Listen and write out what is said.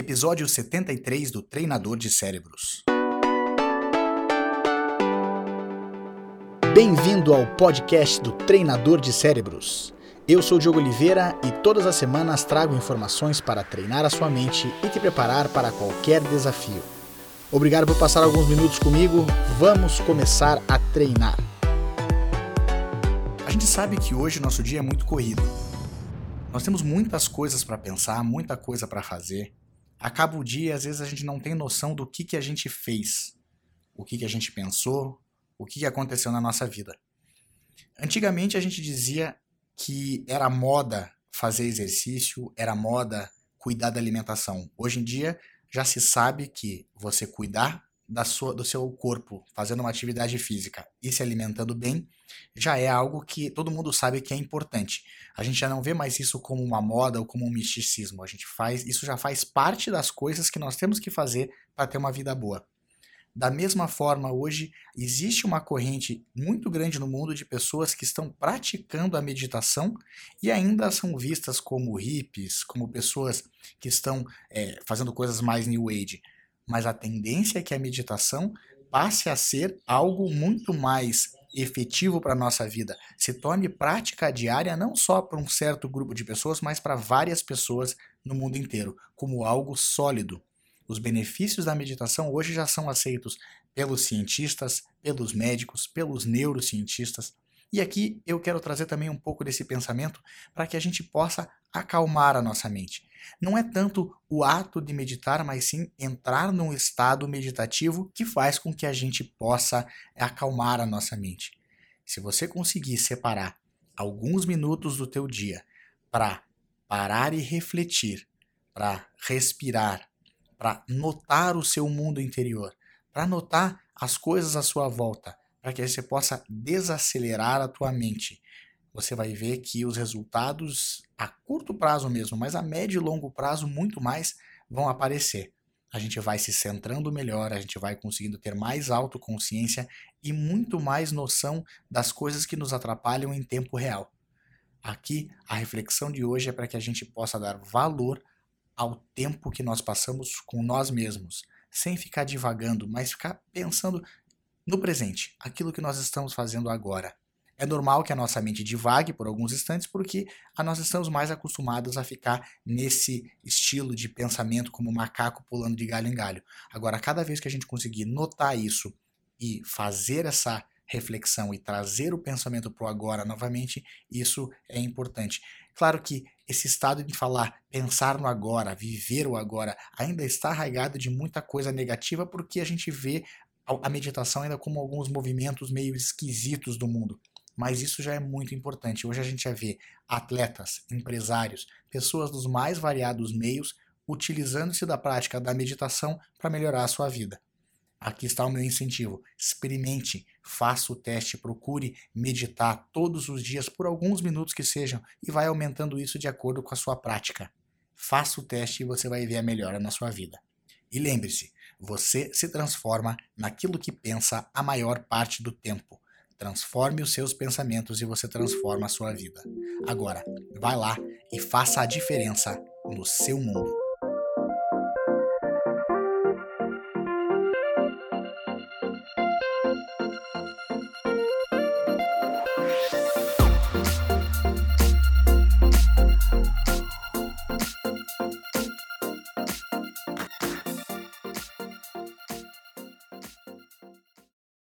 Episódio 73 do Treinador de Cérebros. Bem-vindo ao podcast do Treinador de Cérebros. Eu sou Diogo Oliveira e todas as semanas trago informações para treinar a sua mente e te preparar para qualquer desafio. Obrigado por passar alguns minutos comigo. Vamos começar a treinar. A gente sabe que hoje nosso dia é muito corrido. Nós temos muitas coisas para pensar, muita coisa para fazer. Acaba o dia e às vezes a gente não tem noção do que, que a gente fez, o que, que a gente pensou, o que, que aconteceu na nossa vida. Antigamente a gente dizia que era moda fazer exercício, era moda cuidar da alimentação. Hoje em dia já se sabe que você cuidar da sua, do seu corpo, fazendo uma atividade física e se alimentando bem, já é algo que todo mundo sabe que é importante. A gente já não vê mais isso como uma moda ou como um misticismo. A gente faz, isso já faz parte das coisas que nós temos que fazer para ter uma vida boa. Da mesma forma, hoje existe uma corrente muito grande no mundo de pessoas que estão praticando a meditação e ainda são vistas como hippies, como pessoas que estão é, fazendo coisas mais new age. Mas a tendência é que a meditação passe a ser algo muito mais efetivo para a nossa vida, se torne prática diária não só para um certo grupo de pessoas, mas para várias pessoas no mundo inteiro, como algo sólido. Os benefícios da meditação hoje já são aceitos pelos cientistas, pelos médicos, pelos neurocientistas. E aqui eu quero trazer também um pouco desse pensamento para que a gente possa acalmar a nossa mente. Não é tanto o ato de meditar, mas sim entrar num estado meditativo que faz com que a gente possa acalmar a nossa mente. Se você conseguir separar alguns minutos do teu dia para parar e refletir, para respirar, para notar o seu mundo interior, para notar as coisas à sua volta, para que você possa desacelerar a tua mente. Você vai ver que os resultados a curto prazo mesmo, mas a médio e longo prazo muito mais vão aparecer. A gente vai se centrando melhor, a gente vai conseguindo ter mais autoconsciência e muito mais noção das coisas que nos atrapalham em tempo real. Aqui, a reflexão de hoje é para que a gente possa dar valor ao tempo que nós passamos com nós mesmos, sem ficar divagando, mas ficar pensando no presente, aquilo que nós estamos fazendo agora. É normal que a nossa mente divague por alguns instantes, porque nós estamos mais acostumados a ficar nesse estilo de pensamento como macaco pulando de galho em galho. Agora, cada vez que a gente conseguir notar isso e fazer essa reflexão e trazer o pensamento para o agora novamente, isso é importante. Claro que esse estado de falar, pensar no agora, viver o agora, ainda está arraigado de muita coisa negativa porque a gente vê a meditação ainda como alguns movimentos meio esquisitos do mundo. Mas isso já é muito importante. Hoje a gente já vê atletas, empresários, pessoas dos mais variados meios utilizando-se da prática da meditação para melhorar a sua vida. Aqui está o meu incentivo. Experimente, faça o teste, procure meditar todos os dias por alguns minutos que sejam e vai aumentando isso de acordo com a sua prática. Faça o teste e você vai ver a melhora na sua vida. E lembre-se, você se transforma naquilo que pensa a maior parte do tempo. Transforme os seus pensamentos e você transforma a sua vida. Agora, vai lá e faça a diferença no seu mundo.